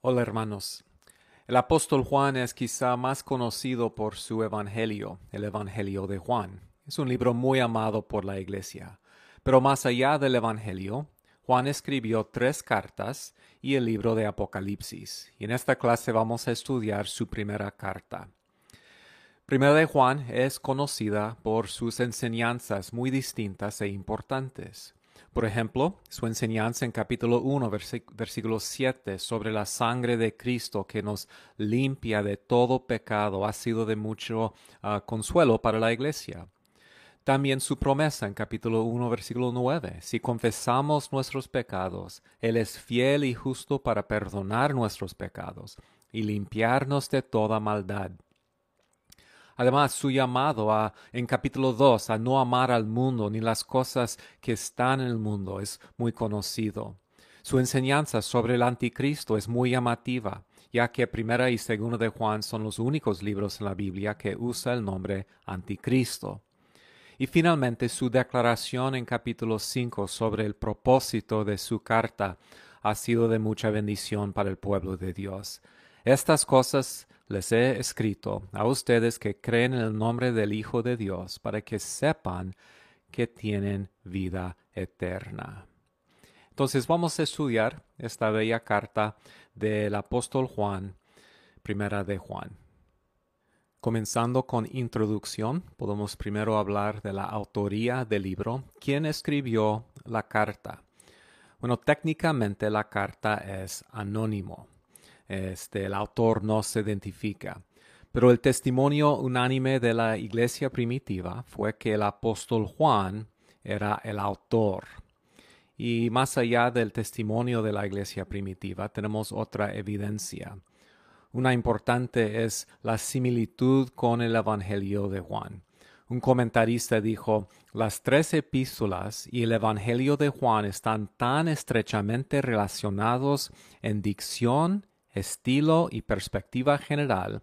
Hola hermanos. El apóstol Juan es quizá más conocido por su Evangelio, el Evangelio de Juan. Es un libro muy amado por la Iglesia. Pero más allá del Evangelio, Juan escribió tres cartas y el libro de Apocalipsis. Y en esta clase vamos a estudiar su primera carta. Primera de Juan es conocida por sus enseñanzas muy distintas e importantes. Por ejemplo, su enseñanza en capítulo 1, versículo 7 sobre la sangre de Cristo que nos limpia de todo pecado ha sido de mucho ah, consuelo para la iglesia. También su promesa en capítulo 1, versículo 9. Si confesamos nuestros pecados, Él es fiel y justo para perdonar nuestros pecados y limpiarnos de toda maldad. Además, su llamado a, en capítulo 2 a no amar al mundo ni las cosas que están en el mundo es muy conocido. Su enseñanza sobre el anticristo es muy llamativa, ya que primera y segunda de Juan son los únicos libros en la Biblia que usa el nombre anticristo. Y finalmente su declaración en capítulo 5 sobre el propósito de su carta ha sido de mucha bendición para el pueblo de Dios. Estas cosas les he escrito a ustedes que creen en el nombre del Hijo de Dios para que sepan que tienen vida eterna. Entonces vamos a estudiar esta bella carta del apóstol Juan, primera de Juan. Comenzando con introducción, podemos primero hablar de la autoría del libro. ¿Quién escribió la carta? Bueno, técnicamente la carta es anónimo este, el autor no se identifica. Pero el testimonio unánime de la iglesia primitiva fue que el apóstol Juan era el autor. Y más allá del testimonio de la iglesia primitiva, tenemos otra evidencia. Una importante es la similitud con el Evangelio de Juan. Un comentarista dijo, las tres epístolas y el Evangelio de Juan están tan estrechamente relacionados en dicción estilo y perspectiva general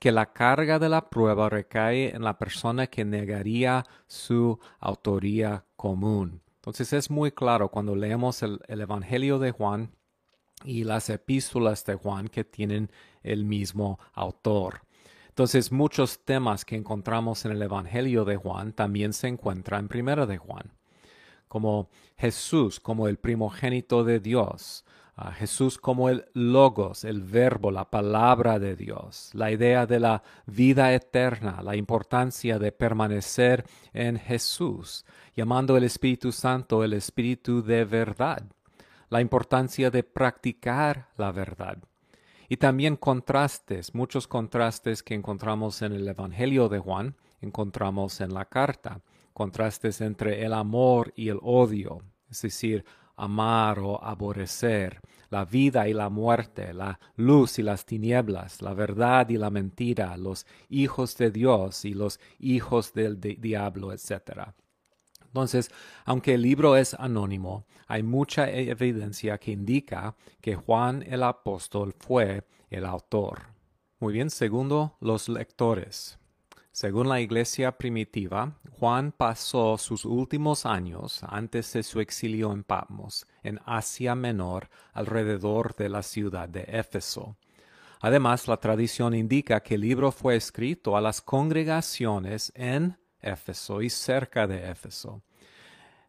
que la carga de la prueba recae en la persona que negaría su autoría común. Entonces es muy claro cuando leemos el, Evangelio de Juan y las epístolas de Juan que tienen el mismo autor. Entonces muchos temas que encontramos en el Evangelio de Juan también se encuentran en Primera de Juan, como Jesús como el primogénito de Dios, a Jesús como el logos, el verbo, la palabra de Dios, la idea de la vida eterna, la importancia de permanecer en Jesús, llamando el Espíritu Santo el Espíritu de verdad, la importancia de practicar la verdad. Y también contrastes, muchos contrastes que encontramos en el Evangelio de Juan, encontramos en la carta, contrastes entre el amor y el odio, es decir, amar o aborrecer, la vida y la muerte, la luz y las tinieblas, la verdad y la mentira, los hijos de Dios y los hijos del diablo, etc. Entonces, aunque el libro es anónimo, hay mucha evidencia que indica que Juan el apóstol fue el autor. Muy bien, segundo, los lectores. Según la iglesia primitiva, Juan pasó sus últimos años antes de su exilio en Patmos, en Asia Menor, alrededor de la ciudad de Éfeso. Además, la tradición indica que el libro fue escrito a las congregaciones en Éfeso y cerca de Éfeso.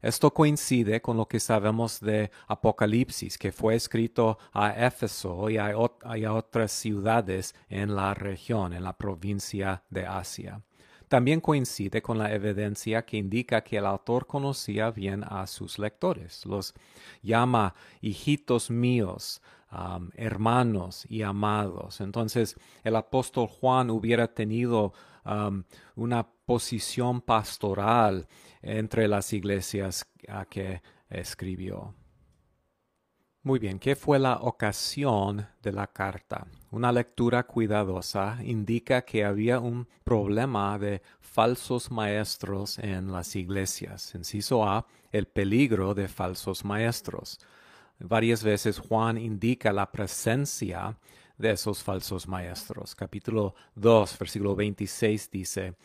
Esto coincide con lo que sabemos de Apocalipsis, que fue escrito a Éfeso y a, otras ciudades en la región, en la provincia de Asia. También coincide con la evidencia que indica que el autor conocía bien a sus lectores. Los llama hijitos míos, hermanos y amados. Entonces el apóstol Juan hubiera tenido una posición pastoral entre las iglesias a que escribió. Muy bien, ¿qué fue la ocasión de la carta? Una lectura cuidadosa indica que había un problema de falsos maestros en las iglesias. Inciso A, el peligro de falsos maestros. Varias veces Juan indica la presencia de esos falsos maestros. Capítulo 2, versículo 26 dice,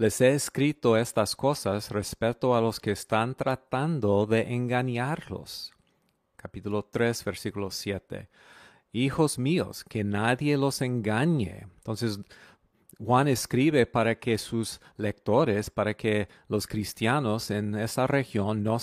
les he escrito estas cosas respecto a los que están tratando de engañarlos. Capítulo 3, versículo 7. hijos míos, que nadie los engañe. Entonces, Juan escribe para que sus lectores, para que los cristianos en esa región no,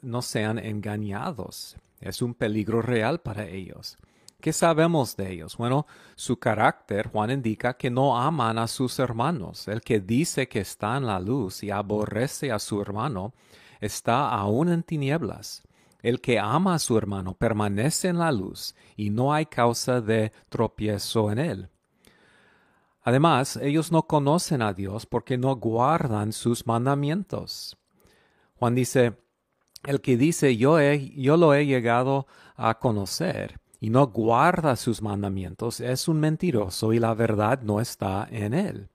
no sean engañados. Es un peligro real para ellos. ¿Qué sabemos de ellos? Bueno, su carácter, Juan indica que no aman a sus hermanos. El que dice que está en la luz y aborrece a su hermano, está aún en tinieblas. El que ama a su hermano permanece en la luz y no hay causa de tropiezo en él. Además, ellos no conocen a Dios porque no guardan sus mandamientos. Juan dice, el que dice yo, he, yo lo he llegado a conocer y no guarda sus mandamientos es un mentiroso y la verdad no está en él.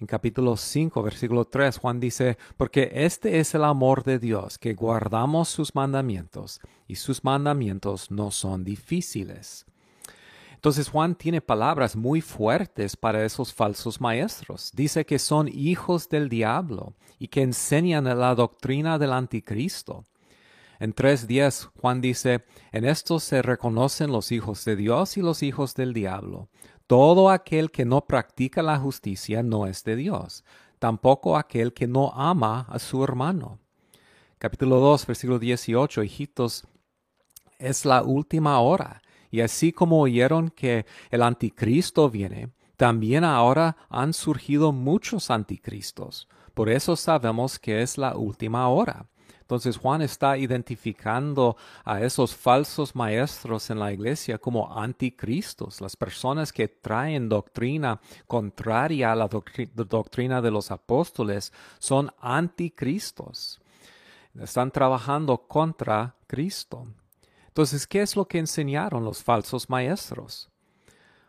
En capítulo 5, versículo 3, Juan dice, porque este es el amor de Dios, que guardamos sus mandamientos, y sus mandamientos no son difíciles. Entonces Juan tiene palabras muy fuertes para esos falsos maestros. Dice que son hijos del diablo y que enseñan la doctrina del anticristo. En tres días Juan dice, en esto se reconocen los hijos de Dios y los hijos del diablo. Todo aquel que no practica la justicia no es de Dios, tampoco aquel que no ama a su hermano. Capítulo 2, versículo 18, hijitos, es la última hora, y así como oyeron que el anticristo viene, también ahora han surgido muchos anticristos. Por eso sabemos que es la última hora. Entonces Juan está identificando a esos falsos maestros en la iglesia como anticristos, las personas que traen doctrina contraria a la doctrina de los apóstoles son anticristos. Están trabajando contra Cristo. Entonces, ¿qué es lo que enseñaron los falsos maestros?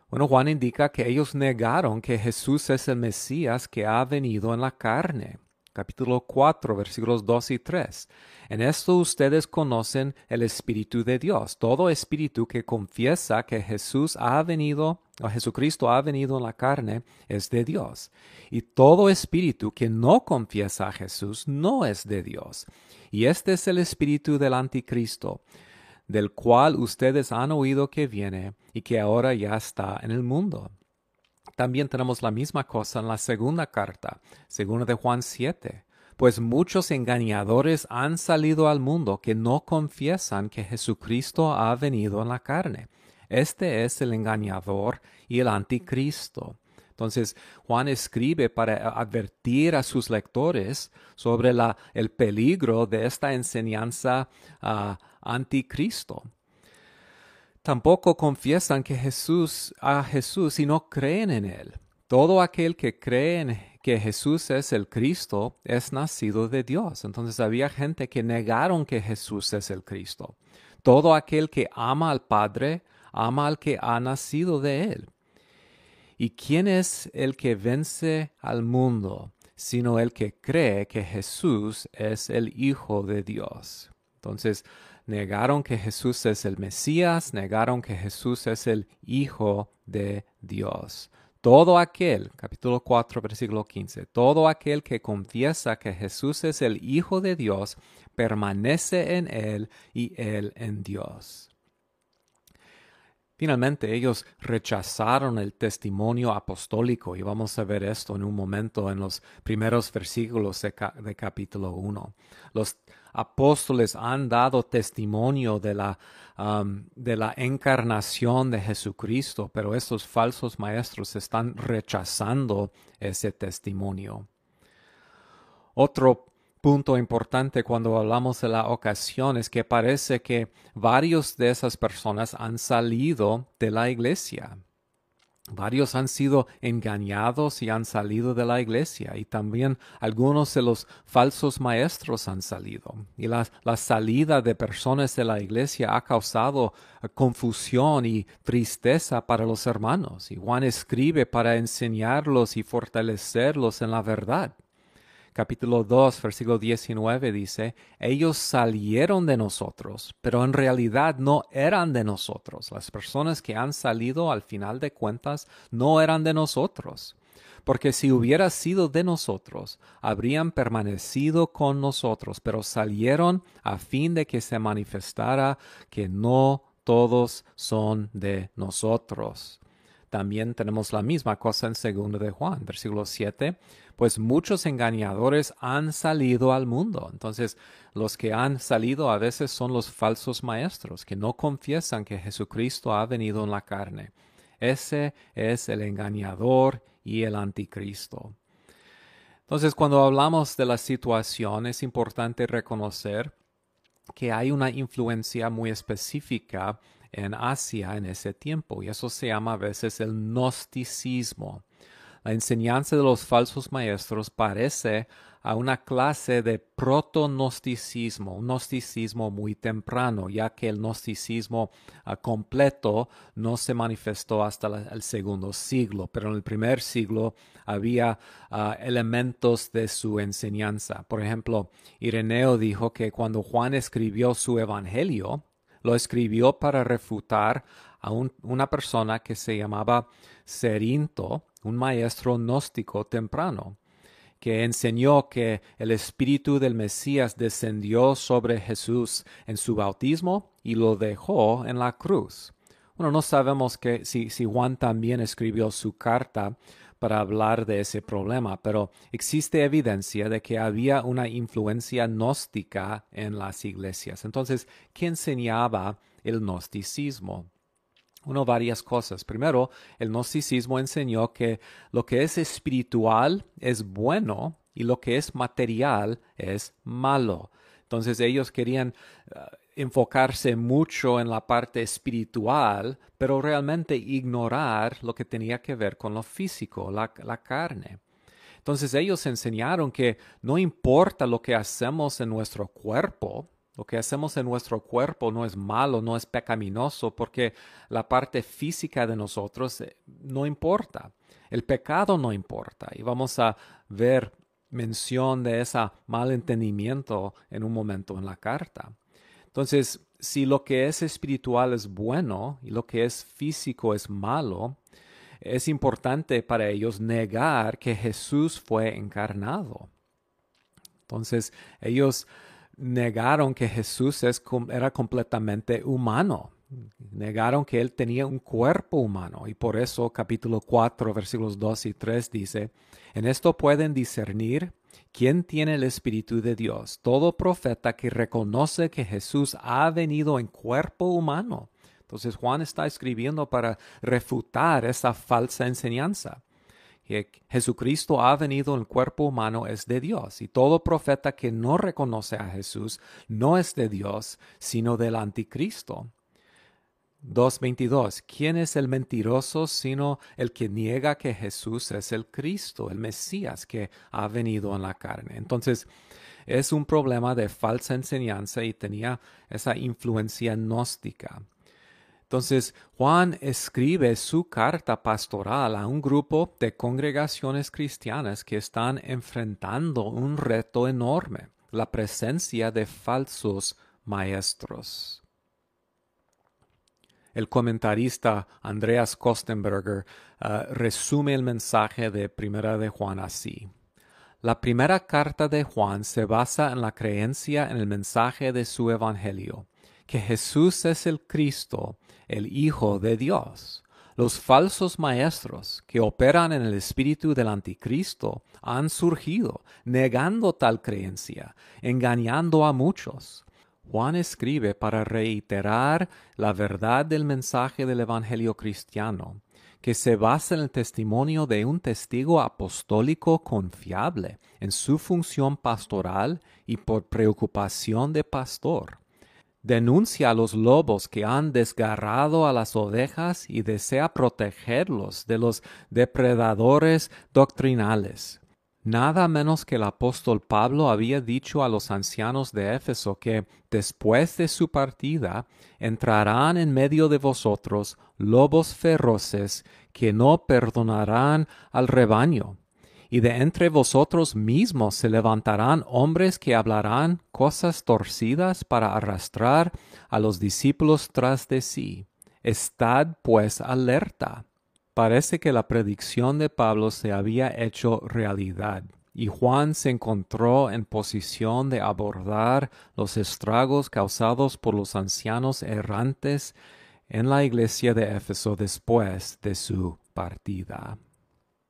Bueno, Juan indica que ellos negaron que Jesús es el Mesías que ha venido en la carne capítulo 4, versículos 2 y 3. En esto ustedes conocen el Espíritu de Dios. Todo espíritu que confiesa que Jesús ha venido, o Jesucristo ha venido en la carne, es de Dios. Y todo espíritu que no confiesa a Jesús no es de Dios. Y este es el espíritu del anticristo, del cual ustedes han oído que viene y que ahora ya está en el mundo. También tenemos la misma cosa en la segunda carta, segunda de Juan 7. Pues muchos engañadores han salido al mundo que no confiesan que Jesucristo ha venido en la carne. Este es el engañador y el anticristo. Entonces, Juan escribe para advertir a sus lectores sobre el peligro de esta enseñanza uh, anticristo tampoco confiesan que Jesús a Jesús y no creen en él. Todo aquel que cree en que Jesús es el Cristo es nacido de Dios. Entonces había gente que negaron que Jesús es el Cristo. Todo aquel que ama al Padre ama al que ha nacido de él. ¿Y quién es el que vence al mundo sino el que cree que Jesús es el Hijo de Dios? Entonces, negaron que Jesús es el Mesías, negaron que Jesús es el Hijo de Dios. Todo aquel, capítulo 4, versículo 15, todo aquel que confiesa que Jesús es el Hijo de Dios, permanece en Él y Él en Dios. Finalmente ellos rechazaron el testimonio apostólico y vamos a ver esto en un momento en los primeros versículos de, capítulo 1. Los apóstoles han dado testimonio de la, um, de la encarnación de Jesucristo, pero estos falsos maestros están rechazando ese testimonio. Otro punto importante cuando hablamos de la ocasión es que parece que varios de esas personas han salido de la iglesia. Varios han sido engañados y han salido de la iglesia y también algunos de los falsos maestros han salido. Y la, la, salida de personas de la iglesia ha causado confusión y tristeza para los hermanos. Y Juan escribe para enseñarlos y fortalecerlos en la verdad capítulo 2, versículo 19 dice, ellos salieron de nosotros, pero en realidad no eran de nosotros. Las personas que han salido al final de cuentas no eran de nosotros. Porque si hubiera sido de nosotros, habrían permanecido con nosotros, pero salieron a fin de que se manifestara que no todos son de nosotros. También tenemos la misma cosa en 2 de Juan, versículo 7, pues muchos engañadores han salido al mundo. Entonces, los que han salido a veces son los falsos maestros, que no confiesan que Jesucristo ha venido en la carne. Ese es el engañador y el anticristo. Entonces, cuando hablamos de la situación, es importante reconocer que hay una influencia muy específica en Asia en ese tiempo, y eso se llama a veces el gnosticismo. La enseñanza de los falsos maestros parece a una clase de proto-gnosticismo, un gnosticismo muy temprano, ya que el gnosticismo ah, completo no se manifestó hasta el segundo siglo, pero en el primer siglo había ah, elementos de su enseñanza. Por ejemplo, Ireneo dijo que cuando Juan escribió su evangelio, lo escribió para refutar a una persona que se llamaba Cerinto, un maestro gnóstico temprano, que enseñó que el espíritu del Mesías descendió sobre Jesús en su bautismo y lo dejó en la cruz. Bueno, no sabemos que si Juan también escribió su carta para hablar de ese problema, pero existe evidencia de que había una influencia gnóstica en las iglesias. Entonces, ¿qué enseñaba el gnosticismo? Uno, varias cosas. Primero, el gnosticismo enseñó que lo que es espiritual es bueno y lo que es material es malo. Entonces ellos querían enfocarse mucho en la parte espiritual, pero realmente ignorar lo que tenía que ver con lo físico, la, la carne. Entonces ellos enseñaron que no importa lo que hacemos en nuestro cuerpo, lo que hacemos en nuestro cuerpo no es malo, no es pecaminoso, porque la parte física de nosotros eh, no importa. El pecado no importa. Y vamos a ver mención de ese mal entendimiento en un momento en la carta. Entonces, si lo que es espiritual es bueno y lo que es físico es malo, es importante para ellos negar que Jesús fue encarnado. Entonces, ellos negaron que Jesús era completamente humano. Negaron que él tenía un cuerpo humano y por eso capítulo 4 versículos 2 y 3 dice, en esto pueden discernir quién tiene el Espíritu de Dios, todo profeta que reconoce que Jesús ha venido en cuerpo humano. Entonces Juan está escribiendo para refutar esa falsa enseñanza que Jesucristo ha venido en cuerpo humano es de Dios, y todo profeta que no reconoce a Jesús no es de Dios, sino del anticristo. 2.22. ¿Quién es el mentiroso sino el que niega que Jesús es el Cristo, el Mesías que ha venido en la carne? Entonces, es un problema de falsa enseñanza y tenía esa influencia gnóstica. Entonces, Juan escribe su carta pastoral a un grupo de congregaciones cristianas que están enfrentando un reto enorme, la presencia de falsos maestros. El comentarista Andreas Kostenberger uh, resume el mensaje de Primera de Juan así. La primera carta de Juan se basa en la creencia en el mensaje de su Evangelio que Jesús es el Cristo, el Hijo de Dios. Los falsos maestros que operan en el espíritu del anticristo han surgido, negando tal creencia, engañando a muchos. Juan escribe para reiterar la verdad del mensaje del Evangelio cristiano, que se basa en el testimonio de un testigo apostólico confiable en su función pastoral y por preocupación de pastor denuncia a los lobos que han desgarrado a las ovejas y desea protegerlos de los depredadores doctrinales. Nada menos que el apóstol Pablo había dicho a los ancianos de Éfeso que después de su partida entrarán en medio de vosotros lobos feroces que no perdonarán al rebaño y de entre vosotros mismos se levantarán hombres que hablarán cosas torcidas para arrastrar a los discípulos tras de sí. Estad pues alerta. Parece que la predicción de Pablo se había hecho realidad. y Juan se encontró en posición de abordar los estragos causados por los ancianos errantes en la iglesia de Éfeso después de su partida.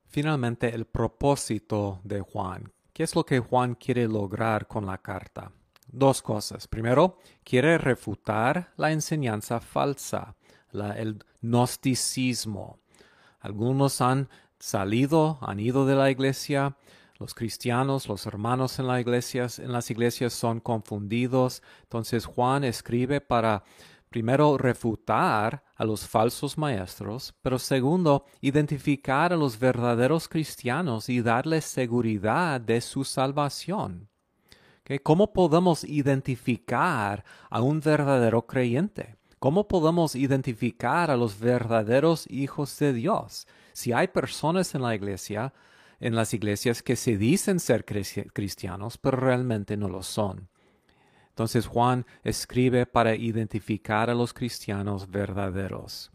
Finalmente, el propósito de Juan. ¿Qué es lo que Juan quiere lograr con la carta? Dos cosas. Primero, quiere refutar la enseñanza falsa, el gnosticismo. Algunos han salido, han ido de la iglesia, los cristianos, los hermanos en, en las iglesias son confundidos. Entonces Juan escribe para primero refutar a los falsos maestros, pero segundo, identificar a los verdaderos cristianos y darles seguridad de su salvación. ¿Cómo podemos identificar a un verdadero creyente? ¿Cómo podemos identificar a los verdaderos hijos de Dios? Si hay personas en la iglesia, en las iglesias que se dicen ser cristianos, pero realmente no lo son. Entonces Juan escribe para identificar a los cristianos verdaderos.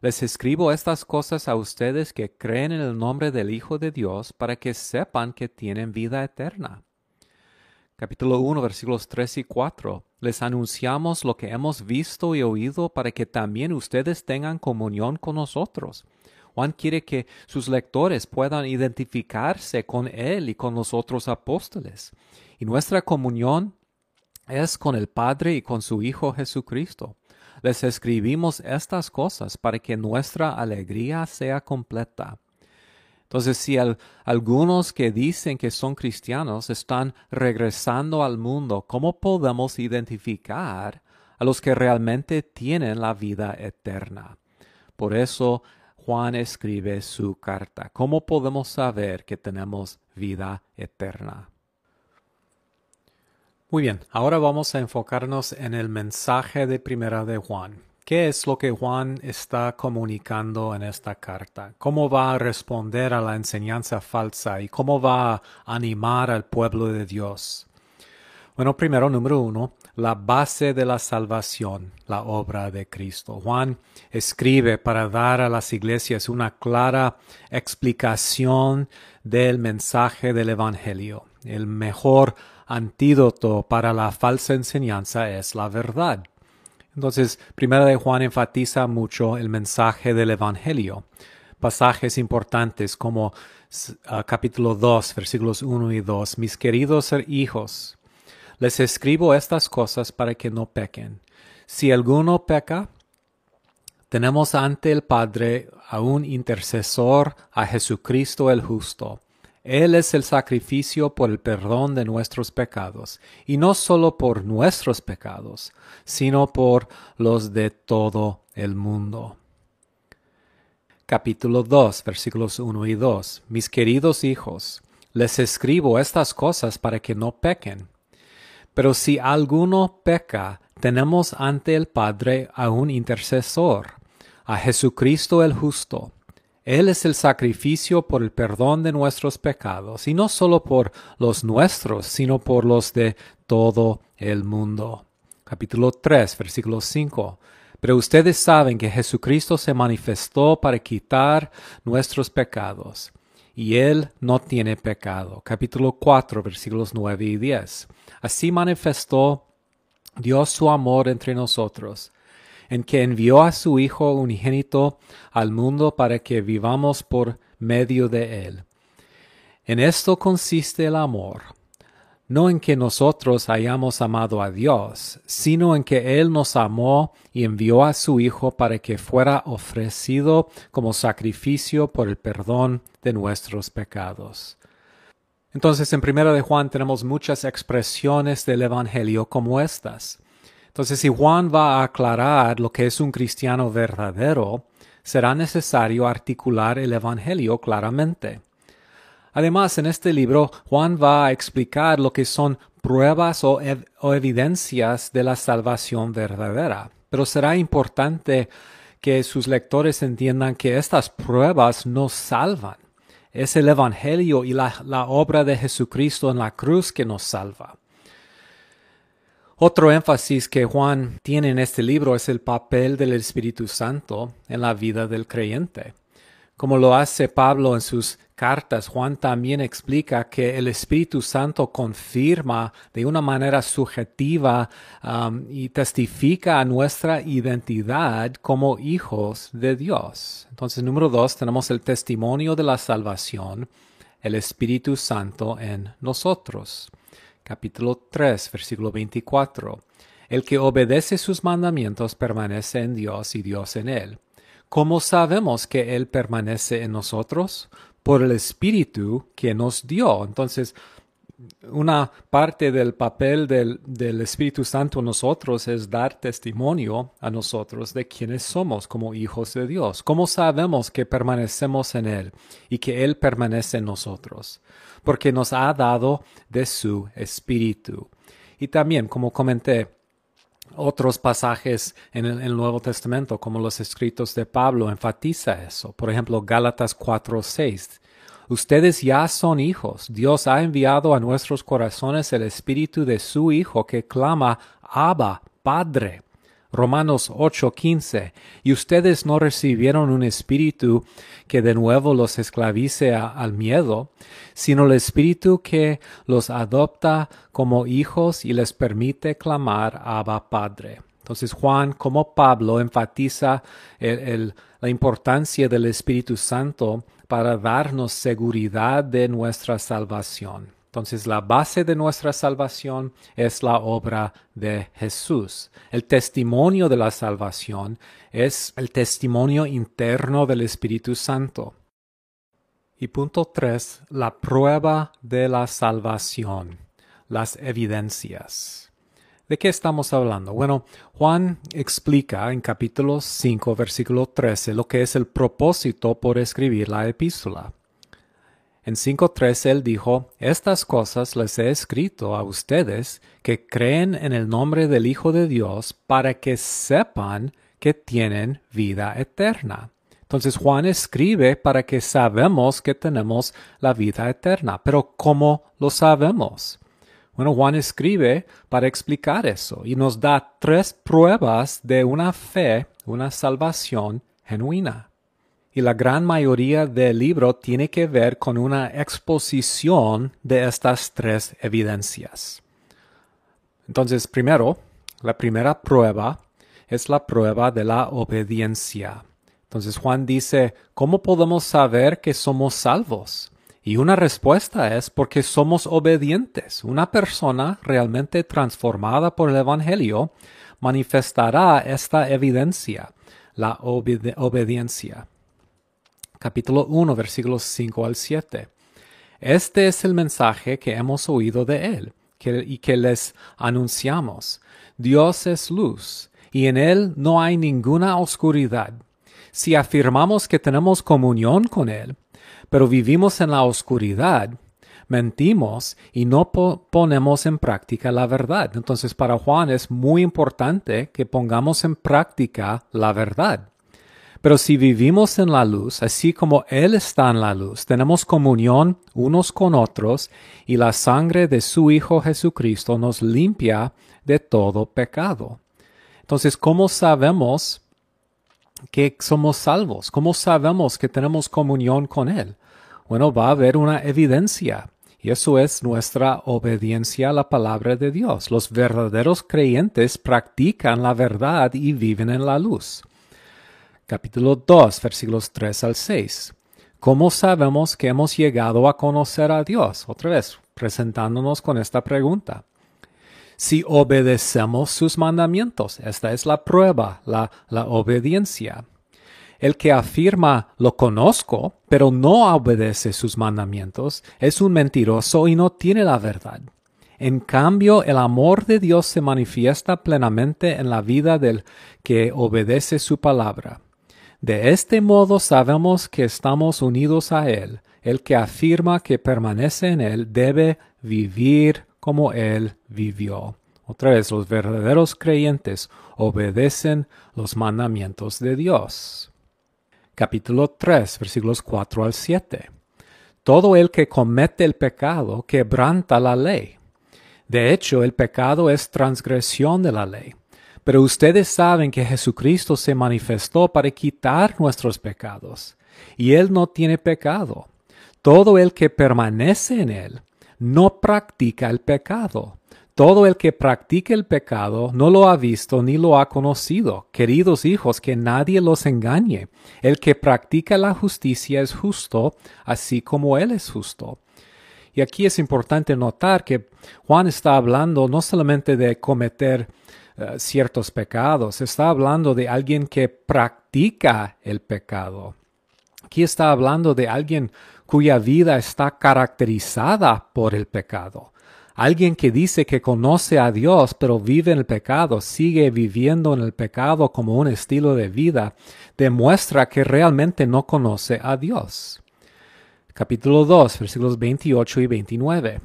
Les escribo estas cosas a ustedes que creen en el nombre del Hijo de Dios para que sepan que tienen vida eterna. Capítulo 1, versículos 3 y 4. Les anunciamos lo que hemos visto y oído para que también ustedes tengan comunión con nosotros. Juan quiere que sus lectores puedan identificarse con él y con los otros apóstoles. Y nuestra comunión es con el Padre y con su Hijo Jesucristo. Les escribimos estas cosas para que nuestra alegría sea completa. Entonces, si algunos que dicen que son cristianos están regresando al mundo, ¿cómo podemos identificar a los que realmente tienen la vida eterna? Por eso Juan escribe su carta. ¿Cómo podemos saber que tenemos vida eterna? Muy bien, ahora vamos a enfocarnos en el mensaje de primera de Juan. ¿Qué es lo que Juan está comunicando en esta carta? ¿Cómo va a responder a la enseñanza falsa y cómo va a animar al pueblo de Dios? Bueno, primero, número uno, la base de la salvación, la obra de Cristo. Juan escribe para dar a las iglesias una clara explicación del mensaje del Evangelio. El mejor antídoto para la falsa enseñanza es la verdad. Entonces, primera de Juan enfatiza mucho el mensaje del Evangelio. Pasajes importantes como ah, capítulo 2, versículos 1 y 2. Mis queridos hijos, les escribo estas cosas para que no pequen. Si alguno peca, tenemos ante el Padre a un intercesor, a Jesucristo el justo él es el sacrificio por el perdón de nuestros pecados, y no solo por nuestros pecados, sino por los de todo el mundo. Capítulo 2, versículos 1 y 2. Mis queridos hijos, les escribo estas cosas para que no pequen. Pero si alguno peca, tenemos ante el Padre a un intercesor, a Jesucristo el justo él es el sacrificio por el perdón de nuestros pecados, y no solo por los nuestros, sino por los de todo el mundo. Capítulo 3, versículo 5. Pero ustedes saben que Jesucristo se manifestó para quitar nuestros pecados, y Él no tiene pecado. Capítulo 4, versículos 9 y 10. Así manifestó Dios su amor entre nosotros en que envió a su Hijo unigénito al mundo para que vivamos por medio de él. En esto consiste el amor, no en que nosotros hayamos amado a Dios, sino en que Él nos amó y envió a su Hijo para que fuera ofrecido como sacrificio por el perdón de nuestros pecados. Entonces en primera de Juan tenemos muchas expresiones del Evangelio como estas. Entonces, si Juan va a aclarar lo que es un cristiano verdadero, será necesario articular el Evangelio claramente. Además, en este libro, Juan va a explicar lo que son pruebas o, evidencias de la salvación verdadera. Pero será importante que sus lectores entiendan que estas pruebas no salvan. Es el Evangelio y la obra de Jesucristo en la cruz que nos salva. Otro énfasis que Juan tiene en este libro es el papel del Espíritu Santo en la vida del creyente. Como lo hace Pablo en sus cartas, Juan también explica que el Espíritu Santo confirma de una manera subjetiva um, y testifica a nuestra identidad como hijos de Dios. Entonces, número dos, tenemos el testimonio de la salvación, el Espíritu Santo en nosotros. Capítulo 3, versículo 24. El que obedece sus mandamientos permanece en Dios y Dios en él. ¿Cómo sabemos que Él permanece en nosotros? Por el Espíritu que nos dio. Entonces, una parte del papel del, del, Espíritu Santo en nosotros es dar testimonio a nosotros de quiénes somos como hijos de Dios. ¿Cómo sabemos que permanecemos en Él y que Él permanece en nosotros? Porque nos ha dado de su Espíritu. Y también, como comenté, otros pasajes en el, Nuevo Testamento, como los escritos de Pablo, enfatiza eso. Por ejemplo, Gálatas 4:6. Ustedes ya son hijos. Dios ha enviado a nuestros corazones el espíritu de su Hijo que clama, Abba, Padre. Romanos 8:15, y ustedes no recibieron un espíritu que de nuevo los esclavice al miedo, sino el espíritu que los adopta como hijos y les permite clamar Abba Padre. Entonces Juan, como Pablo, enfatiza la importancia del Espíritu Santo para darnos seguridad de nuestra salvación. Entonces la base de nuestra salvación es la obra de Jesús. El testimonio de la salvación es el testimonio interno del Espíritu Santo. Y punto tres, la prueba de la salvación, las evidencias. ¿De qué estamos hablando? Bueno, Juan explica en capítulo 5, versículo 13, lo que es el propósito por escribir la epístola. En 5.3 él dijo, Estas cosas les he escrito a ustedes que creen en el nombre del Hijo de Dios para que sepan que tienen vida eterna. Entonces Juan escribe para que sabemos que tenemos la vida eterna. Pero ¿cómo lo sabemos? Bueno, Juan escribe para explicar eso y nos da tres pruebas de una fe, una salvación genuina y la gran mayoría del libro tiene que ver con una exposición de estas tres evidencias. Entonces, primero, la primera prueba es la prueba de la obediencia. Entonces Juan dice, ¿cómo podemos saber que somos salvos? Y una respuesta es porque somos obedientes. Una persona realmente transformada por el Evangelio manifestará esta evidencia, la obediencia capítulo 1, versículos 5 al 7. Este es el mensaje que hemos oído de Él y que les anunciamos. Dios es luz, y en Él no hay ninguna oscuridad. Si afirmamos que tenemos comunión con Él, pero vivimos en la oscuridad, mentimos y no ponemos en práctica la verdad. Entonces para Juan es muy importante que pongamos en práctica la verdad. Pero si vivimos en la luz, así como Él está en la luz, tenemos comunión unos con otros y la sangre de su Hijo Jesucristo nos limpia de todo pecado. Entonces, ¿cómo sabemos que somos salvos? ¿Cómo sabemos que tenemos comunión con Él? Bueno, va a haber una evidencia. Y eso es nuestra obediencia a la palabra de Dios. Los verdaderos creyentes practican la verdad y viven en la luz capítulo 2, versículos 3 al 6. ¿Cómo sabemos que hemos llegado a conocer a Dios? Otra vez, presentándonos con esta pregunta. Si obedecemos sus mandamientos, esta es la prueba, la, la obediencia. El que afirma lo conozco, pero no obedece sus mandamientos, es un mentiroso y no tiene la verdad. En cambio, el amor de Dios se manifiesta plenamente en la vida del que obedece su palabra. De este modo sabemos que estamos unidos a Él. El que afirma que permanece en Él debe vivir como Él vivió. Otra vez, los verdaderos creyentes obedecen los mandamientos de Dios. Capítulo 3, versículos 4 al 7. Todo el que comete el pecado quebranta la ley. De hecho, el pecado es transgresión de la ley. Pero ustedes saben que Jesucristo se manifestó para quitar nuestros pecados, y él no tiene pecado. Todo el que permanece en él no practica el pecado. Todo el que practica el pecado no lo ha visto ni lo ha conocido. Queridos hijos, que nadie los engañe. El que practica la justicia es justo, así como Él es justo. Y aquí es importante notar que Juan está hablando no solamente de cometer eh, ciertos pecados, está hablando de alguien que practica el pecado. Aquí está hablando de alguien cuya vida está caracterizada por el pecado. Alguien que dice que conoce a Dios pero vive en el pecado, sigue viviendo en el pecado como un estilo de vida, demuestra que realmente no conoce a Dios. Capítulo 2, versículos 28 y 29.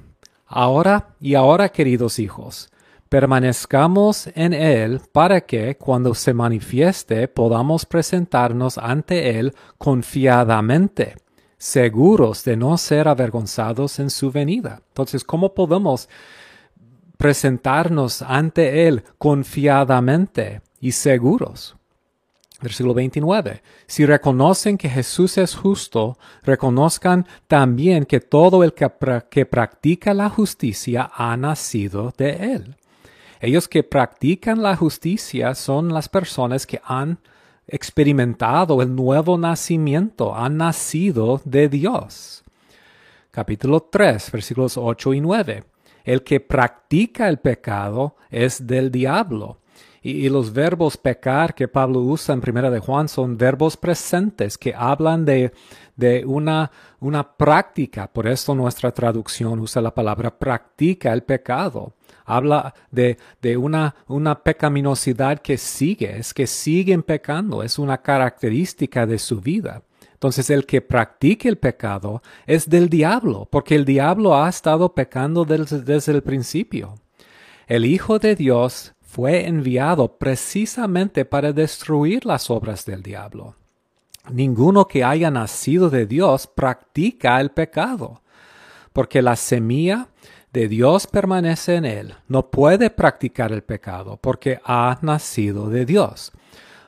Ahora y ahora, queridos hijos, permanezcamos en Él para que, cuando se manifieste, podamos presentarnos ante Él confiadamente seguros de no ser avergonzados en su venida. Entonces, ¿cómo podemos presentarnos ante Él confiadamente y seguros? Versículo 29. Si reconocen que Jesús es justo, reconozcan también que todo el que, que, practica la justicia ha nacido de Él. Ellos que practican la justicia son las personas que han experimentado el nuevo nacimiento, han nacido de Dios. Capítulo 3, versículos 8 y 9. El que practica el pecado es del diablo. Y, los verbos pecar que Pablo usa en Primera de Juan son verbos presentes que hablan de, de una, una práctica. Por eso nuestra traducción usa la palabra practica el pecado habla de, de una, una pecaminosidad que sigue, es que siguen pecando, es una característica de su vida. Entonces el que practique el pecado es del diablo, porque el diablo ha estado pecando desde, desde el principio. El Hijo de Dios fue enviado precisamente para destruir las obras del diablo. Ninguno que haya nacido de Dios practica el pecado, porque la semilla de Dios permanece en él, no puede practicar el pecado porque ha nacido de Dios.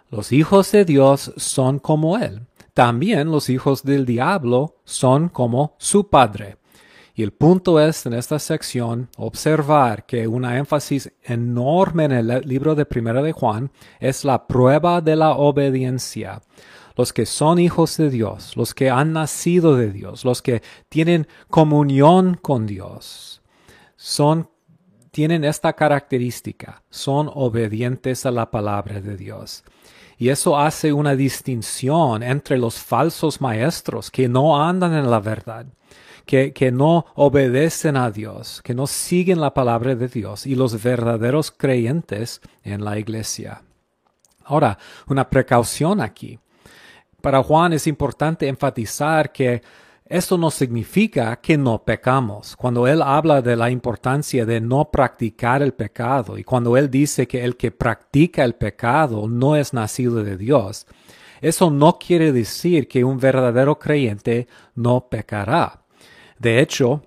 Los hijos de Dios son como él. También los hijos del diablo son como su padre. Y el punto es en esta sección observar que una énfasis enorme en el libro de Primera de Juan es la prueba de la obediencia los que son hijos de Dios, los que han nacido de Dios, los que tienen comunión con Dios, son tienen esta característica, son obedientes a la palabra de Dios. Y eso hace una distinción entre los falsos maestros que no andan en la verdad, que, que, no obedecen a Dios, que no siguen la palabra de Dios, y los verdaderos creyentes en la iglesia. Ahora, una precaución aquí. Para Juan es importante enfatizar que esto no significa que no pecamos. Cuando Él habla de la importancia de no practicar el pecado y cuando Él dice que el que practica el pecado no es nacido de Dios, eso no quiere decir que un verdadero creyente no pecará. De hecho,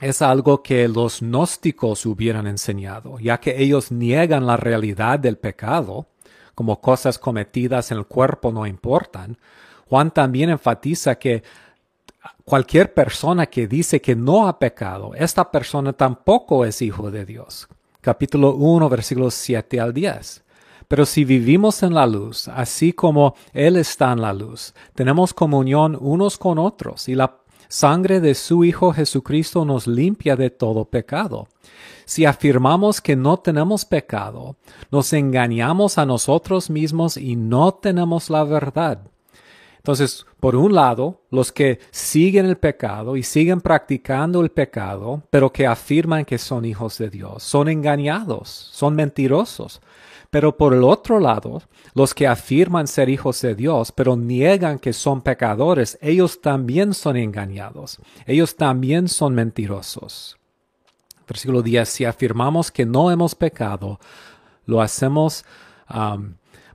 es algo que los gnósticos hubieran enseñado, ya que ellos niegan la realidad del pecado, como cosas cometidas en el cuerpo no importan. Juan también enfatiza que cualquier persona que dice que no ha pecado, esta persona tampoco es hijo de Dios. Capítulo 1, versículos 7 al 10. Pero si vivimos en la luz, así como Él está en la luz, tenemos comunión unos con otros y la sangre de su Hijo Jesucristo nos limpia de todo pecado. Si afirmamos que no tenemos pecado, nos engañamos a nosotros mismos y no tenemos la verdad. Entonces, por un lado, los que siguen el pecado y siguen practicando el pecado, pero que afirman que son hijos de Dios, son engañados, son mentirosos. Pero por el otro lado, los que afirman ser hijos de Dios, pero niegan que son pecadores, ellos también son engañados, ellos también son mentirosos. Versículo 10, si afirmamos que no hemos pecado, lo hacemos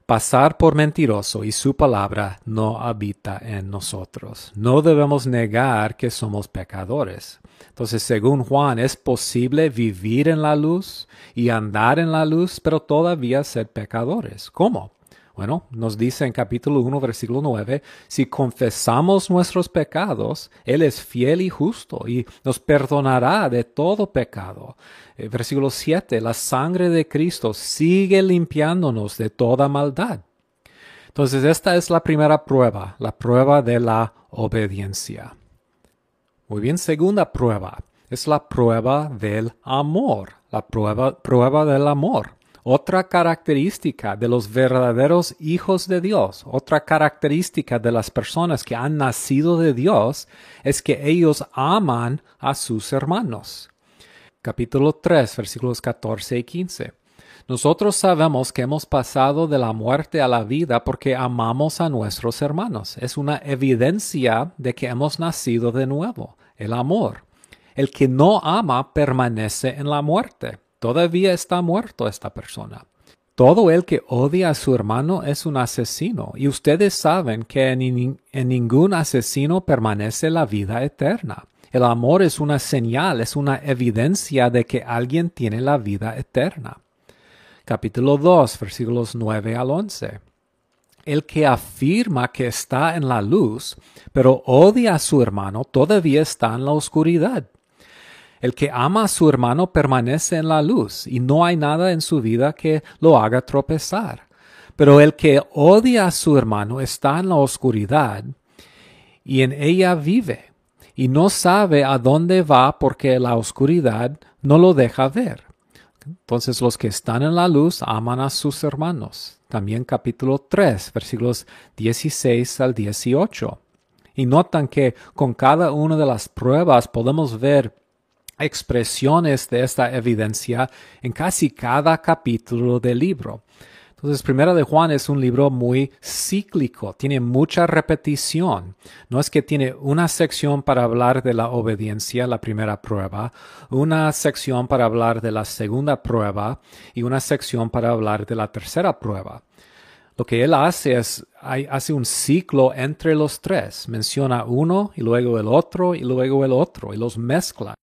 pasar por mentiroso y su palabra no habita en nosotros. No debemos negar que somos pecadores. Entonces, según Juan, es posible vivir en la luz y andar en la luz, pero todavía ser pecadores. ¿Cómo? Bueno, nos dice en capítulo 1, versículo 9, si confesamos nuestros pecados, Él es fiel y justo y nos perdonará de todo pecado. Eh, versículo 7, la sangre de Cristo sigue limpiándonos de toda maldad. Entonces, esta es la primera prueba, la prueba de la obediencia. Muy bien, segunda prueba, es la prueba del amor, la prueba, prueba del amor. Otra característica de los verdaderos hijos de Dios, otra característica de las personas que han nacido de Dios, es que ellos aman a sus hermanos. Capítulo 3, versículos 14 y 15. Nosotros sabemos que hemos pasado de la muerte a la vida porque amamos a nuestros hermanos. Es una evidencia de que hemos nacido de nuevo, el amor. El que no ama permanece en la muerte todavía está muerto esta persona. Todo el que odia a su hermano es un asesino, y ustedes saben que en, ningún asesino permanece la vida eterna. El amor es una señal, es una evidencia de que alguien tiene la vida eterna. Capítulo 2, versículos 9 al 11. El que afirma que está en la luz, pero odia a su hermano, todavía está en la oscuridad. El que ama a su hermano permanece en la luz y no hay nada en su vida que lo haga tropezar. Pero el que odia a su hermano está en la oscuridad y en ella vive y no sabe a dónde va porque la oscuridad no lo deja ver. Entonces los que están en la luz aman a sus hermanos. También capítulo 3, versículos 16 al 18. Y notan que con cada una de las pruebas podemos ver expresiones de esta evidencia en casi cada capítulo del libro. Entonces, Primera de Juan es un libro muy cíclico, tiene mucha repetición. No es que tiene una sección para hablar de la obediencia, la primera prueba, una sección para hablar de la segunda prueba y una sección para hablar de la tercera prueba. Lo que él hace es, hace un ciclo entre los tres. Menciona uno y luego el otro y luego el otro y los mezcla.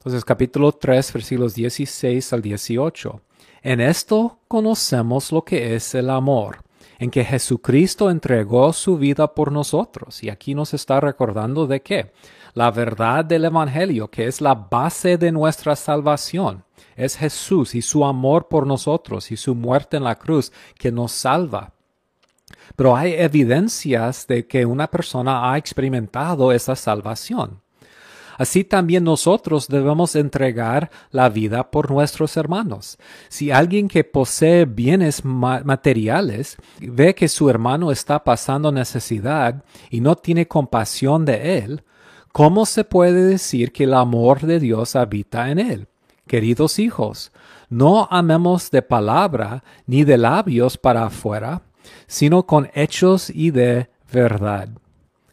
Entonces, capítulo 3, versículos 16 al 18. En esto conocemos lo que es el amor, en que Jesucristo entregó su vida por nosotros. Y aquí nos está recordando de qué? La verdad del Evangelio, que es la base de nuestra salvación. Es Jesús y su amor por nosotros y su muerte en la cruz que nos salva. Pero hay evidencias de que una persona ha experimentado esa salvación. Así también nosotros debemos entregar la vida por nuestros hermanos. Si alguien que posee bienes materiales ve que su hermano está pasando necesidad y no tiene compasión de él, ¿cómo se puede decir que el amor de Dios habita en él? Queridos hijos, no amemos de palabra ni de labios para afuera, sino con hechos y de verdad.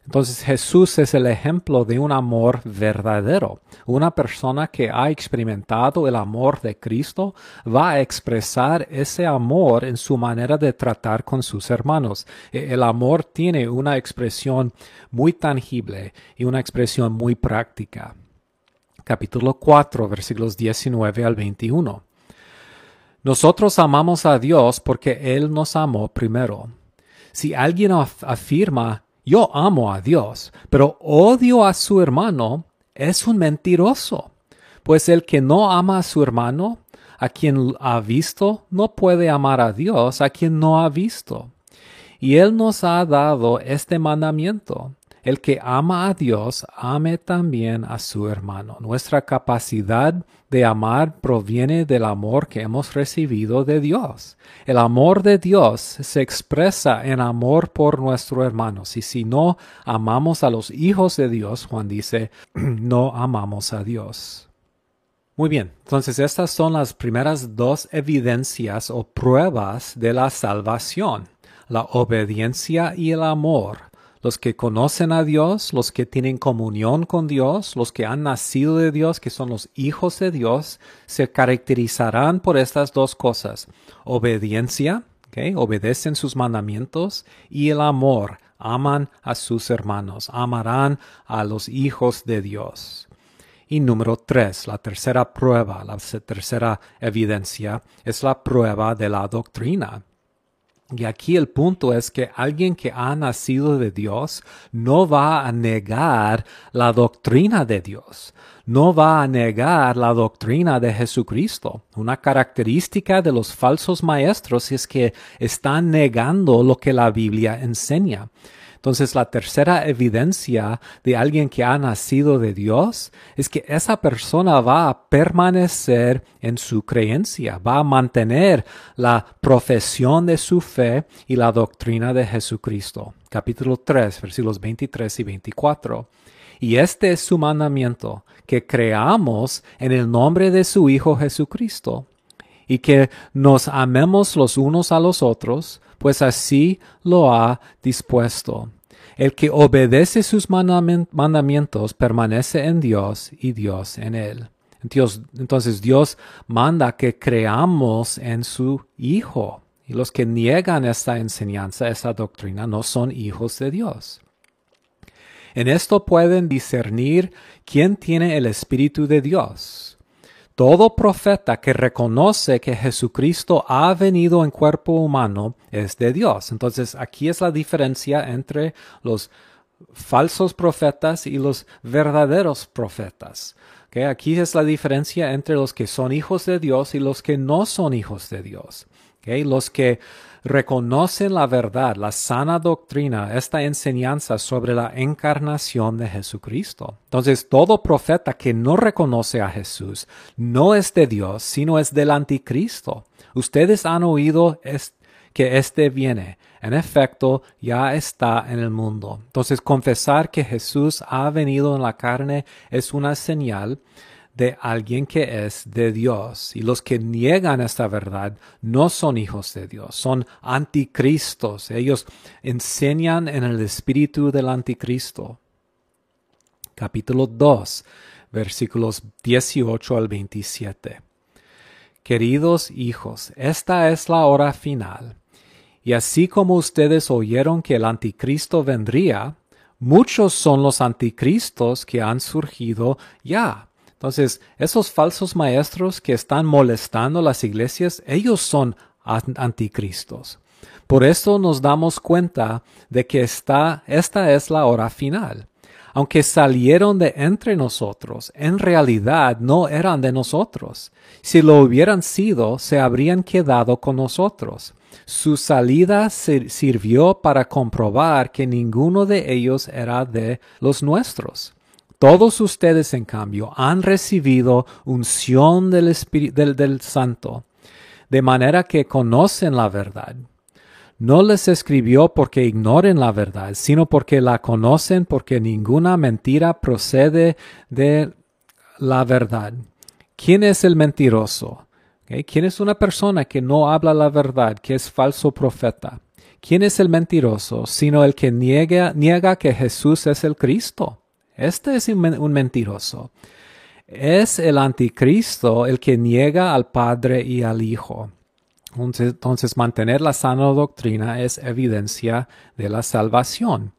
Entonces Jesús es el ejemplo de un amor verdadero. Una persona que ha experimentado el amor de Cristo va a expresar ese amor en su manera de tratar con sus hermanos. E, el amor tiene una expresión muy tangible y una expresión muy práctica. Capítulo 4, versículos 19 al 21. Nosotros amamos a Dios porque Él nos amó primero. Si alguien afirma yo amo a Dios, pero odio a su hermano, es un mentiroso. Pues el que no ama a su hermano, a quien ha visto, no puede amar a Dios, a quien no ha visto. Y Él nos ha dado este mandamiento, el que ama a Dios, ame también a su hermano. Nuestra capacidad de amar proviene del amor que hemos recibido de Dios. El amor de Dios se expresa en amor por nuestros hermanos. Y si no amamos a los hijos de Dios, Juan dice, no amamos a Dios. Muy bien, entonces estas son las primeras dos evidencias o pruebas de la salvación, la obediencia y el amor los que conocen a Dios, los que tienen comunión con Dios, los que han nacido de Dios, que son los hijos de Dios, se caracterizarán por estas dos cosas. Obediencia, obedecen sus mandamientos, y el amor, aman a sus hermanos, amarán a los hijos de Dios. Y número tres, la tercera prueba, la tercera evidencia, es la prueba de la doctrina. Y aquí el punto es que alguien que ha nacido de Dios no va a negar la doctrina de Dios, no va a negar la doctrina de Jesucristo. Una característica de los falsos maestros es que están negando lo que la Biblia enseña. Entonces la tercera evidencia de alguien que ha nacido de Dios es que esa persona va a permanecer en su creencia, va a mantener la profesión de su fe y la doctrina de Jesucristo. Capítulo 3, versículos 23 y 24. Y este es su mandamiento, que creamos en el nombre de su Hijo Jesucristo, y que nos amemos los unos a los otros, pues así lo ha dispuesto. El que obedece sus mandamientos permanece en Dios y Dios en él. entonces Dios manda que creamos en su Hijo. Y los que niegan esta enseñanza, esta doctrina, no son hijos de Dios. En esto pueden discernir quién tiene el Espíritu de Dios todo profeta que reconoce que Jesucristo ha venido en cuerpo humano es de Dios. Entonces aquí es la diferencia entre los falsos profetas y los verdaderos profetas. Aquí es la diferencia entre los que son hijos de Dios y los que no son hijos de Dios. Los que reconocen la verdad, la sana doctrina, esta enseñanza sobre la encarnación de Jesucristo. Entonces, todo profeta que no reconoce a Jesús no es de Dios, sino es del anticristo. Ustedes han oído que éste viene. En efecto, ya está en el mundo. Entonces, confesar que Jesús ha venido en la carne es una señal de alguien que es de Dios. Y los que niegan esta verdad no son hijos de Dios, son anticristos. Ellos enseñan en el espíritu del anticristo. Capítulo 2, versículos 18 al 27. Queridos hijos, esta es la hora final. Y así como ustedes oyeron que el anticristo vendría, muchos son los anticristos que han surgido ya entonces, esos falsos maestros que están molestando las iglesias, ellos son anticristos. Por eso nos damos cuenta de que esta, es la hora final. Aunque salieron de entre nosotros, en realidad no eran de nosotros. Si lo hubieran sido, se habrían quedado con nosotros. Su salida sirvió para comprobar que ninguno de ellos era de los nuestros. Todos ustedes, en cambio, han recibido unción del Espíritu del, del Santo, de manera que conocen la verdad. No les escribió porque ignoren la verdad, sino porque la conocen, porque ninguna mentira procede de la verdad. ¿Quién es el mentiroso? ¿Quién es una persona que no habla la verdad, que es falso profeta? ¿Quién es el mentiroso, sino el que niega, niega que Jesús es el Cristo? Este es un mentiroso. Es el anticristo el que niega al Padre y al Hijo. Entonces, mantener la sana doctrina es evidencia de la salvación.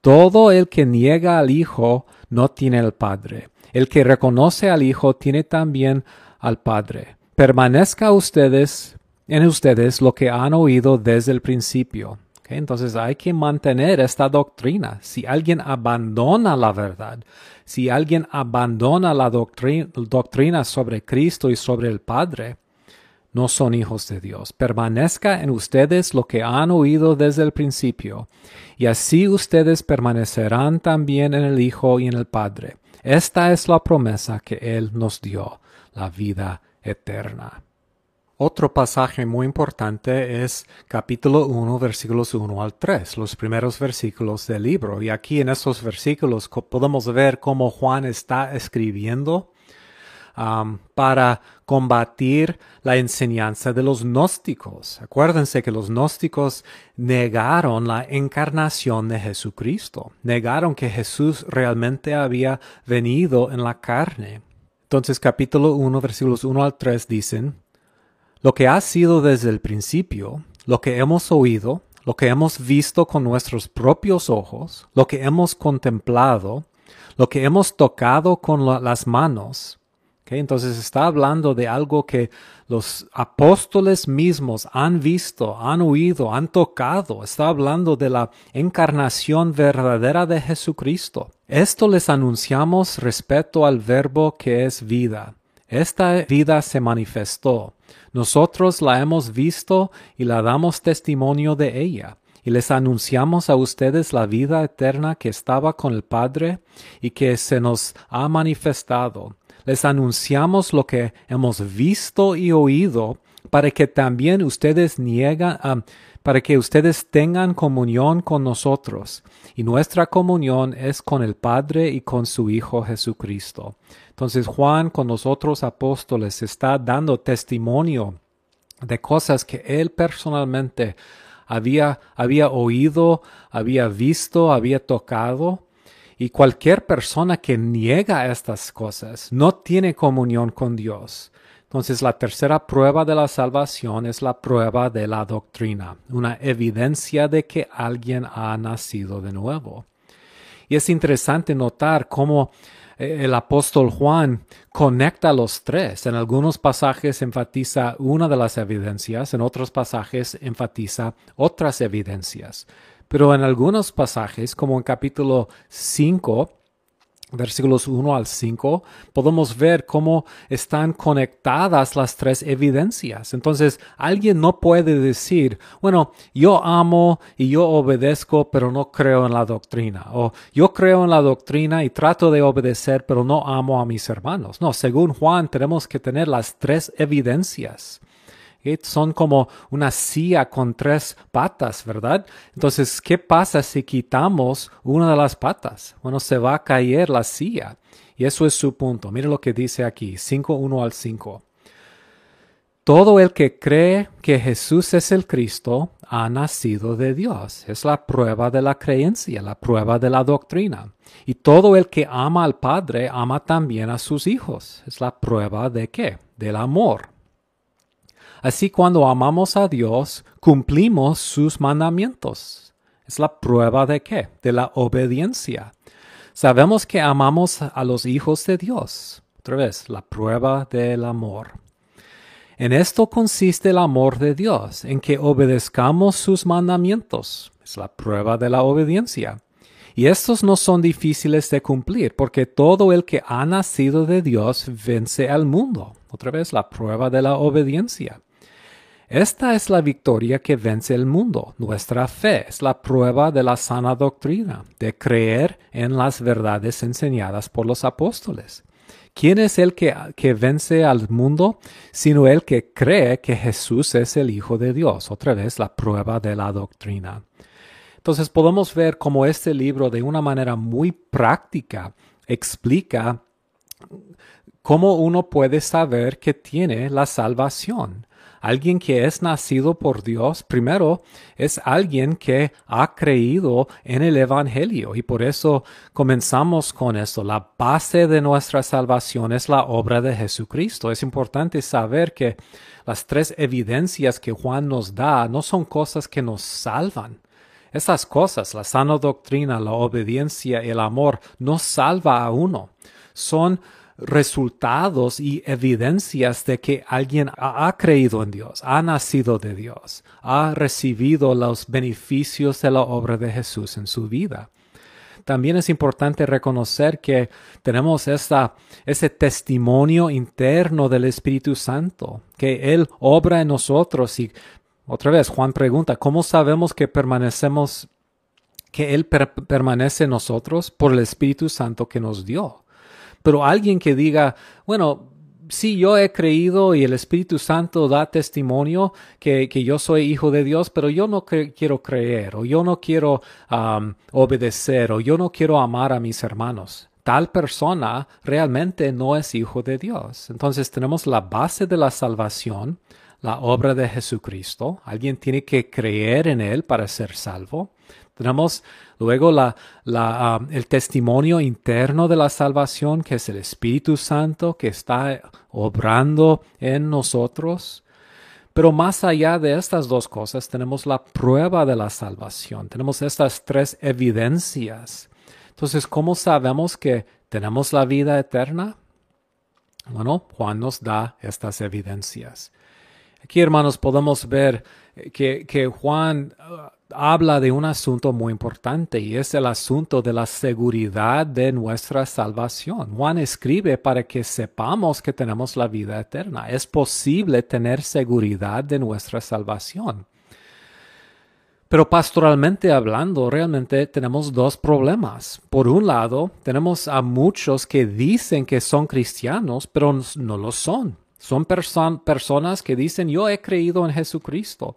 Todo el que niega al Hijo no tiene al Padre. El que reconoce al Hijo tiene también al Padre. Permanezca ustedes en ustedes lo que han oído desde el principio. Entonces hay que mantener esta doctrina. Si alguien abandona la verdad, si alguien abandona la doctrina, sobre Cristo y sobre el Padre, no son hijos de Dios. Permanezca en ustedes lo que han oído desde el principio, y así ustedes permanecerán también en el Hijo y en el Padre. Esta es la promesa que Él nos dio, la vida eterna. Otro pasaje muy importante es capítulo 1, versículos 1 al 3, los primeros versículos del libro. Y aquí en estos versículos podemos ver cómo Juan está escribiendo um, para combatir la enseñanza de los gnósticos. Acuérdense que los gnósticos negaron la encarnación de Jesucristo, negaron que Jesús realmente había venido en la carne. Entonces capítulo 1, versículos 1 al 3 dicen, lo que ha sido desde el principio, lo que hemos oído, lo que hemos visto con nuestros propios ojos, lo que hemos contemplado, lo que hemos tocado con las manos, Entonces está hablando de algo que los apóstoles mismos han visto, han oído, han tocado. Está hablando de la encarnación verdadera de Jesucristo. Esto les anunciamos respecto al verbo que es vida. Esta vida se manifestó. Nosotros la hemos visto y la damos testimonio de ella y les anunciamos a ustedes la vida eterna que estaba con el Padre y que se nos ha manifestado. Les anunciamos lo que hemos visto y oído para que también ustedes niegan, ah, para que ustedes tengan comunión con nosotros. Y nuestra comunión es con el Padre y con su Hijo Jesucristo. Entonces Juan con los otros apóstoles está dando testimonio de cosas que él personalmente había, había oído, había visto, había tocado. Y cualquier persona que niega estas cosas no tiene comunión con Dios. Entonces la tercera prueba de la salvación es la prueba de la doctrina, una evidencia de que alguien ha nacido de nuevo. Y es interesante notar cómo el apóstol Juan conecta los tres. En algunos pasajes enfatiza una de las evidencias, en otros pasajes enfatiza otras evidencias. Pero en algunos pasajes, como en capítulo 5, versículos 1 al 5, podemos ver cómo están conectadas las tres evidencias. Entonces, alguien no puede decir, bueno, yo amo y yo obedezco, pero no creo en la doctrina. O yo creo en la doctrina y trato de obedecer, pero no amo a mis hermanos. No, según Juan, tenemos que tener las tres evidencias. Son como una silla con tres patas, ¿verdad? Entonces, ¿qué pasa si quitamos una de las patas? Bueno, se va a caer la silla. Y eso es su punto. Mire lo que dice aquí, 5.1 al 5. Todo el que cree que Jesús es el Cristo ha nacido de Dios. Es la prueba de la creencia, la prueba de la doctrina. Y todo el que ama al Padre ama también a sus hijos. Es la prueba de qué? Del amor. Así cuando amamos a Dios, cumplimos sus mandamientos. Es la prueba de qué? De la obediencia. Sabemos que amamos a los hijos de Dios. Otra vez, la prueba del amor. En esto consiste el amor de Dios, en que obedezcamos sus mandamientos. Es la prueba de la obediencia. Y estos no son difíciles de cumplir, porque todo el que ha nacido de Dios vence al mundo. Otra vez, la prueba de la obediencia. Esta es la victoria que vence el mundo. Nuestra fe es la prueba de la sana doctrina, de creer en las verdades enseñadas por los apóstoles. ¿Quién es el que, que, vence al mundo? Sino el que cree que Jesús es el Hijo de Dios. Otra vez la prueba de la doctrina. Entonces podemos ver cómo este libro de una manera muy práctica explica cómo uno puede saber que tiene la salvación. Alguien que es nacido por Dios, primero, es alguien que ha creído en el Evangelio. Y por eso comenzamos con esto. La base de nuestra salvación es la obra de Jesucristo. Es importante saber que las tres evidencias que Juan nos da no son cosas que nos salvan. Esas cosas, la sana doctrina, la obediencia, el amor, no salva a uno. Son resultados y evidencias de que alguien ha, creído en Dios, ha nacido de Dios, ha recibido los beneficios de la obra de Jesús en su vida. También es importante reconocer que tenemos ese testimonio interno del Espíritu Santo, que Él obra en nosotros y otra vez Juan pregunta, ¿cómo sabemos que permanecemos, que Él permanece en nosotros por el Espíritu Santo que nos dio? Pero alguien que diga, bueno, sí, yo he creído y el Espíritu Santo da testimonio que, que yo soy hijo de Dios, pero yo no quiero creer, o yo no quiero obedecer, o yo no quiero amar a mis hermanos. Tal persona realmente no es hijo de Dios. Entonces tenemos la base de la salvación, la obra de Jesucristo. Alguien tiene que creer en Él para ser salvo. Tenemos luego la, la, el testimonio interno de la salvación, que es el Espíritu Santo que está obrando en nosotros. Pero más allá de estas dos cosas, tenemos la prueba de la salvación. Tenemos estas tres evidencias. Entonces, ¿cómo sabemos que tenemos la vida eterna? Bueno, Juan nos da estas evidencias. Aquí, hermanos, podemos ver que, que Juan uh, habla de un asunto muy importante y es el asunto de la seguridad de nuestra salvación. Juan escribe para que sepamos que tenemos la vida eterna. Es posible tener seguridad de nuestra salvación. Pero pastoralmente hablando, realmente tenemos dos problemas. Por un lado, tenemos a muchos que dicen que son cristianos, pero no lo son. Son personas que dicen, yo he creído en Jesucristo,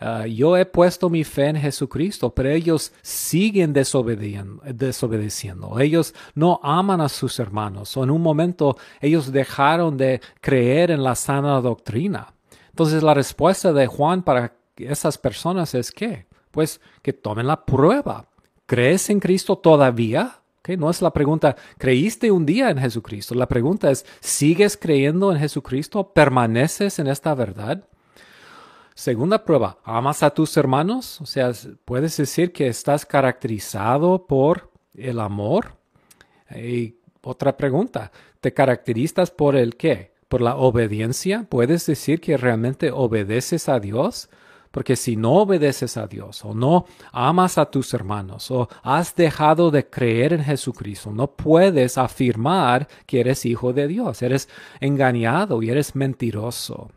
uh, yo he puesto mi fe en Jesucristo, pero ellos siguen desobedeciendo. Ellos no aman a sus hermanos, o en un momento ellos dejaron de creer en la sana doctrina. Entonces la respuesta de Juan para esas personas es que pues que tomen la prueba. ¿Crees en Cristo todavía? No es la pregunta, ¿creíste un día en Jesucristo? La pregunta es, ¿sigues creyendo en Jesucristo? ¿Permaneces en esta verdad? Segunda prueba, ¿amas a tus hermanos? O sea, puedes decir que estás caracterizado por el amor. Y otra pregunta, ¿te caracterizas por el qué? ¿Por la obediencia? ¿Puedes decir que realmente obedeces a Dios? Porque si no obedeces a Dios o no amas a tus hermanos o has dejado de creer en Jesucristo, no puedes afirmar que eres hijo de Dios. Eres engañado y eres mentiroso.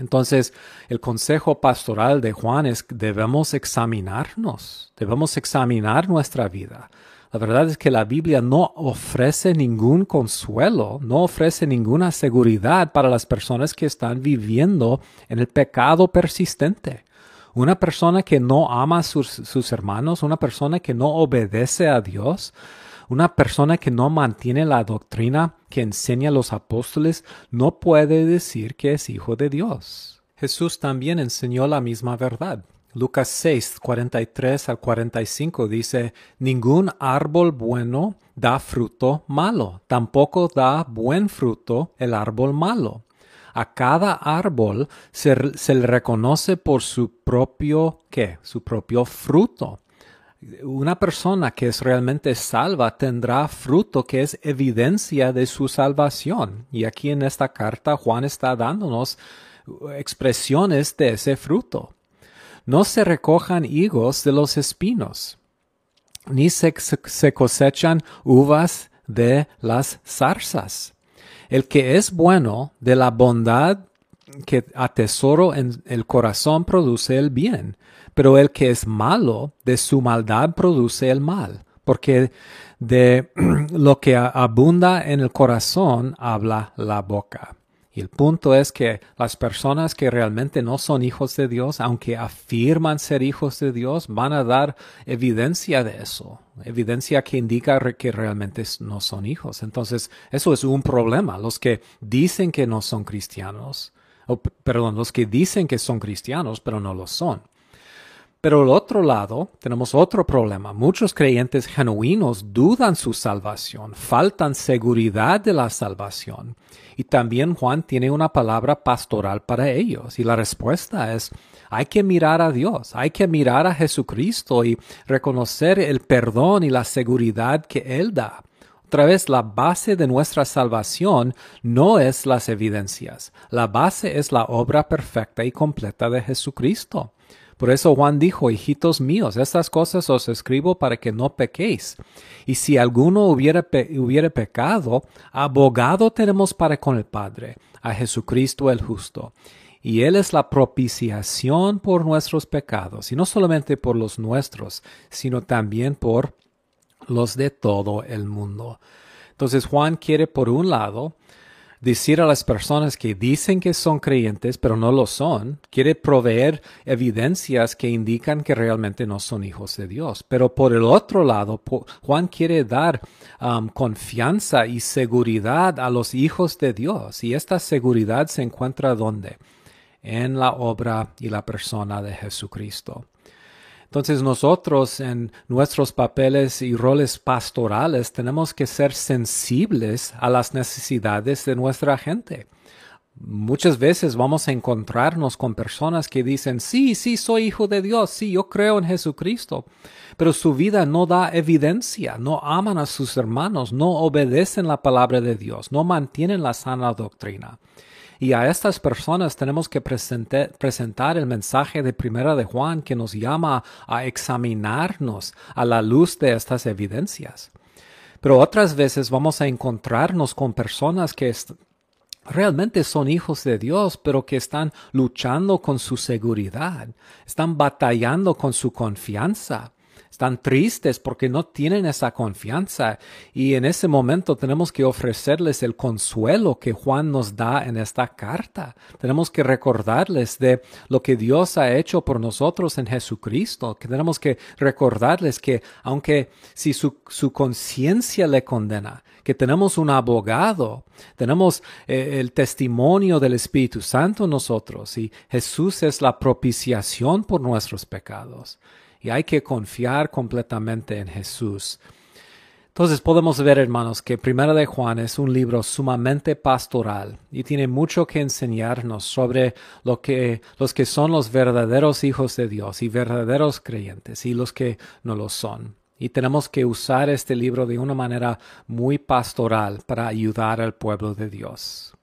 Entonces, el consejo pastoral de Juan es que debemos examinarnos, debemos examinar nuestra vida. La verdad es que la Biblia no ofrece ningún consuelo, no ofrece ninguna seguridad para las personas que están viviendo en el pecado persistente. Una persona que no ama a sus, sus hermanos, una persona que no obedece a Dios, una persona que no mantiene la doctrina que enseña los apóstoles, no puede decir que es hijo de Dios. Jesús también enseñó la misma verdad. Lucas 6, 43 al 45 dice, Ningún árbol bueno da fruto malo, tampoco da buen fruto el árbol malo. A cada árbol se, le reconoce por su propio, ¿qué? Su propio fruto. Una persona que es realmente salva tendrá fruto que es evidencia de su salvación. Y aquí en esta carta Juan está dándonos expresiones de ese fruto no se recojan higos de los espinos, ni se, cosechan uvas de las zarzas. El que es bueno de la bondad que atesoro en el corazón produce el bien, pero el que es malo de su maldad produce el mal, porque de lo que abunda en el corazón habla la boca. Y el punto es que las personas que realmente no son hijos de Dios, aunque afirman ser hijos de Dios, van a dar evidencia de eso, evidencia que indica que realmente no son hijos. Entonces, eso es un problema. Los que dicen que no son cristianos, o, perdón, los que dicen que son cristianos, pero no lo son. Pero al otro lado tenemos otro problema. Muchos creyentes genuinos dudan su salvación, faltan seguridad de la salvación. Y también Juan tiene una palabra pastoral para ellos. Y la respuesta es, hay que mirar a Dios, hay que mirar a Jesucristo y reconocer el perdón y la seguridad que Él da. Otra vez, la base de nuestra salvación no es las evidencias, la base es la obra perfecta y completa de Jesucristo. Por eso Juan dijo, hijitos míos, estas cosas os escribo para que no pequéis. Y si alguno hubiera, pecado, abogado tenemos para con el Padre, a Jesucristo el justo. Y Él es la propiciación por nuestros pecados, y no solamente por los nuestros, sino también por los de todo el mundo. Entonces Juan quiere, por un lado, decir a las personas que dicen que son creyentes pero no lo son, quiere proveer evidencias que indican que realmente no son hijos de Dios. Pero por el otro lado, Juan quiere dar um, confianza y seguridad a los hijos de Dios. Y esta seguridad se encuentra ¿dónde? En la obra y la persona de Jesucristo. Entonces nosotros en nuestros papeles y roles pastorales tenemos que ser sensibles a las necesidades de nuestra gente. Muchas veces vamos a encontrarnos con personas que dicen, sí, sí, soy hijo de Dios, sí, yo creo en Jesucristo, pero su vida no da evidencia, no aman a sus hermanos, no obedecen la palabra de Dios, no mantienen la sana doctrina. Y a estas personas tenemos que presentar el mensaje de Primera de Juan que nos llama a examinarnos a la luz de estas evidencias. Pero otras veces vamos a encontrarnos con personas que realmente son hijos de Dios, pero que están luchando con su seguridad, están batallando con su confianza, están tristes porque no tienen esa confianza. Y en ese momento tenemos que ofrecerles el consuelo que Juan nos da en esta carta. Tenemos que recordarles de lo que Dios ha hecho por nosotros en Jesucristo, que tenemos que recordarles que aunque si su, conciencia le condena, que tenemos un abogado, tenemos eh, el testimonio del Espíritu Santo en nosotros y Jesús es la propiciación por nuestros pecados y hay que confiar completamente en Jesús. Entonces podemos ver, hermanos, que Primera de Juan es un libro sumamente pastoral y tiene mucho que enseñarnos sobre lo que, los que son los verdaderos hijos de Dios y verdaderos creyentes y los que no lo son. Y tenemos que usar este libro de una manera muy pastoral para ayudar al pueblo de Dios.